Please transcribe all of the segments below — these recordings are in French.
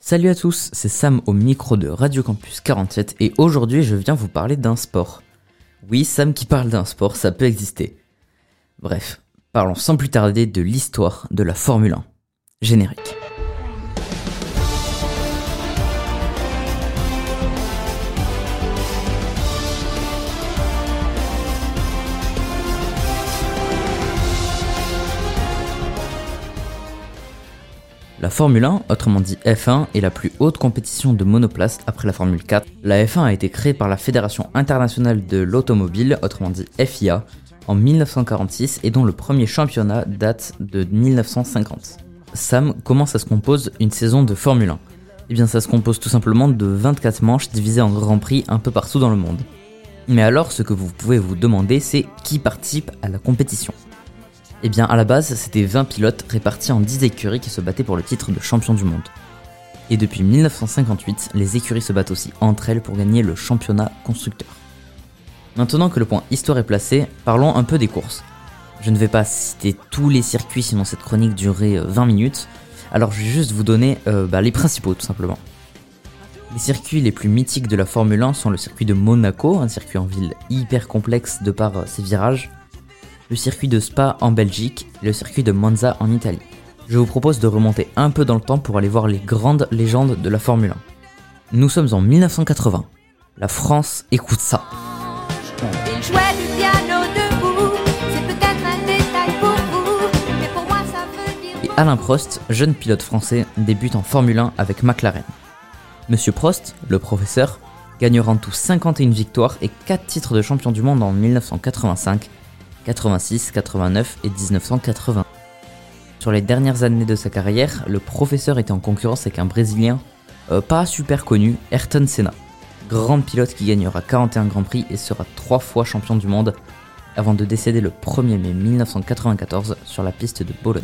Salut à tous, c'est Sam au micro de Radio Campus 47 et aujourd'hui je viens vous parler d'un sport. Oui, Sam qui parle d'un sport, ça peut exister. Bref, parlons sans plus tarder de l'histoire de la Formule 1. Générique. La Formule 1, autrement dit F1, est la plus haute compétition de monoplace après la Formule 4. La F1 a été créée par la Fédération internationale de l'automobile, autrement dit FIA, en 1946 et dont le premier championnat date de 1950. Sam, comment ça se compose une saison de Formule 1 Eh bien ça se compose tout simplement de 24 manches divisées en grands prix un peu partout dans le monde. Mais alors ce que vous pouvez vous demander c'est qui participe à la compétition? Eh bien, à la base, c'était 20 pilotes répartis en 10 écuries qui se battaient pour le titre de champion du monde. Et depuis 1958, les écuries se battent aussi entre elles pour gagner le championnat constructeur. Maintenant que le point histoire est placé, parlons un peu des courses. Je ne vais pas citer tous les circuits sinon cette chronique durerait 20 minutes, alors je vais juste vous donner euh, bah, les principaux tout simplement. Les circuits les plus mythiques de la Formule 1 sont le circuit de Monaco, un circuit en ville hyper complexe de par euh, ses virages, le circuit de Spa en Belgique et le circuit de Monza en Italie. Je vous propose de remonter un peu dans le temps pour aller voir les grandes légendes de la Formule 1. Nous sommes en 1980. La France écoute ça. Et Alain Prost, jeune pilote français, débute en Formule 1 avec McLaren. Monsieur Prost, le professeur, gagnera en tout 51 victoires et 4 titres de champion du monde en 1985 86, 89 et 1980. Sur les dernières années de sa carrière, le professeur était en concurrence avec un Brésilien euh, pas super connu, Ayrton Senna. Grand pilote qui gagnera 41 Grands Prix et sera trois fois champion du monde avant de décéder le 1er mai 1994 sur la piste de Bologne.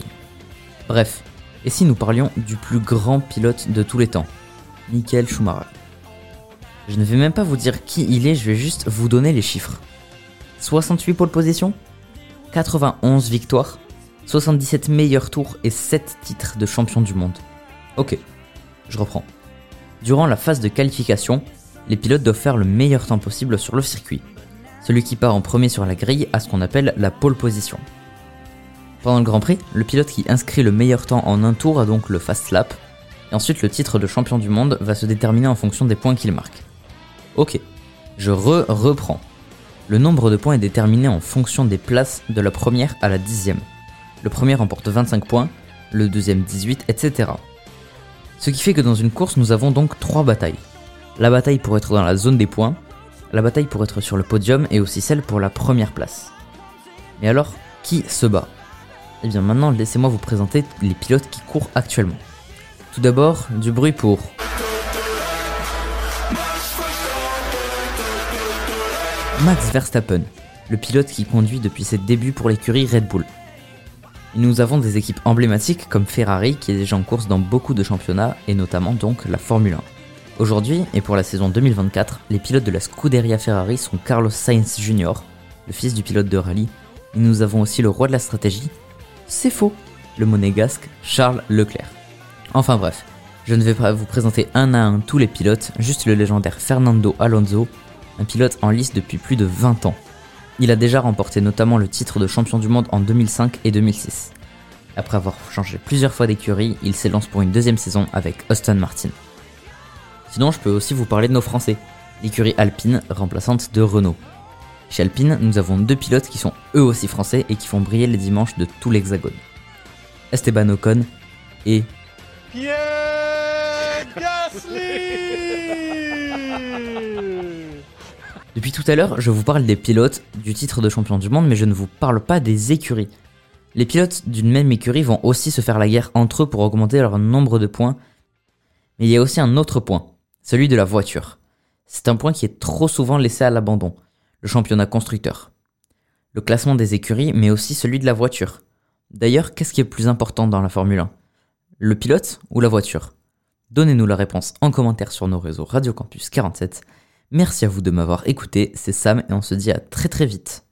Bref, et si nous parlions du plus grand pilote de tous les temps, Michael Schumacher Je ne vais même pas vous dire qui il est, je vais juste vous donner les chiffres. 68 pole position 91 victoires, 77 meilleurs tours et 7 titres de champion du monde. Ok, je reprends. Durant la phase de qualification, les pilotes doivent faire le meilleur temps possible sur le circuit. Celui qui part en premier sur la grille a ce qu'on appelle la pole position. Pendant le Grand Prix, le pilote qui inscrit le meilleur temps en un tour a donc le fast lap, et ensuite le titre de champion du monde va se déterminer en fonction des points qu'il marque. Ok, je re-reprends. Le nombre de points est déterminé en fonction des places de la première à la dixième. Le premier remporte 25 points, le deuxième 18, etc. Ce qui fait que dans une course, nous avons donc trois batailles. La bataille pour être dans la zone des points, la bataille pour être sur le podium et aussi celle pour la première place. Mais alors, qui se bat? Eh bien maintenant, laissez-moi vous présenter les pilotes qui courent actuellement. Tout d'abord, du bruit pour Max Verstappen, le pilote qui conduit depuis ses débuts pour l'écurie Red Bull. nous avons des équipes emblématiques comme Ferrari qui est déjà en course dans beaucoup de championnats et notamment donc la Formule 1. Aujourd'hui et pour la saison 2024, les pilotes de la Scuderia Ferrari sont Carlos Sainz Jr., le fils du pilote de rallye, et nous avons aussi le roi de la stratégie, c'est faux, le monégasque Charles Leclerc. Enfin bref, je ne vais pas vous présenter un à un tous les pilotes, juste le légendaire Fernando Alonso un pilote en lice depuis plus de 20 ans. Il a déjà remporté notamment le titre de champion du monde en 2005 et 2006. Après avoir changé plusieurs fois d'écurie, il s'élance pour une deuxième saison avec Austin Martin. Sinon, je peux aussi vous parler de nos Français, l'écurie Alpine, remplaçante de Renault. Chez Alpine, nous avons deux pilotes qui sont eux aussi français et qui font briller les dimanches de tout l'hexagone. Esteban Ocon et... Pierre Gasly depuis tout à l'heure, je vous parle des pilotes du titre de champion du monde, mais je ne vous parle pas des écuries. Les pilotes d'une même écurie vont aussi se faire la guerre entre eux pour augmenter leur nombre de points. Mais il y a aussi un autre point, celui de la voiture. C'est un point qui est trop souvent laissé à l'abandon, le championnat constructeur. Le classement des écuries, mais aussi celui de la voiture. D'ailleurs, qu'est-ce qui est plus important dans la Formule 1 Le pilote ou la voiture? Donnez-nous la réponse en commentaire sur nos réseaux Radio Campus 47 Merci à vous de m'avoir écouté, c'est Sam et on se dit à très très vite.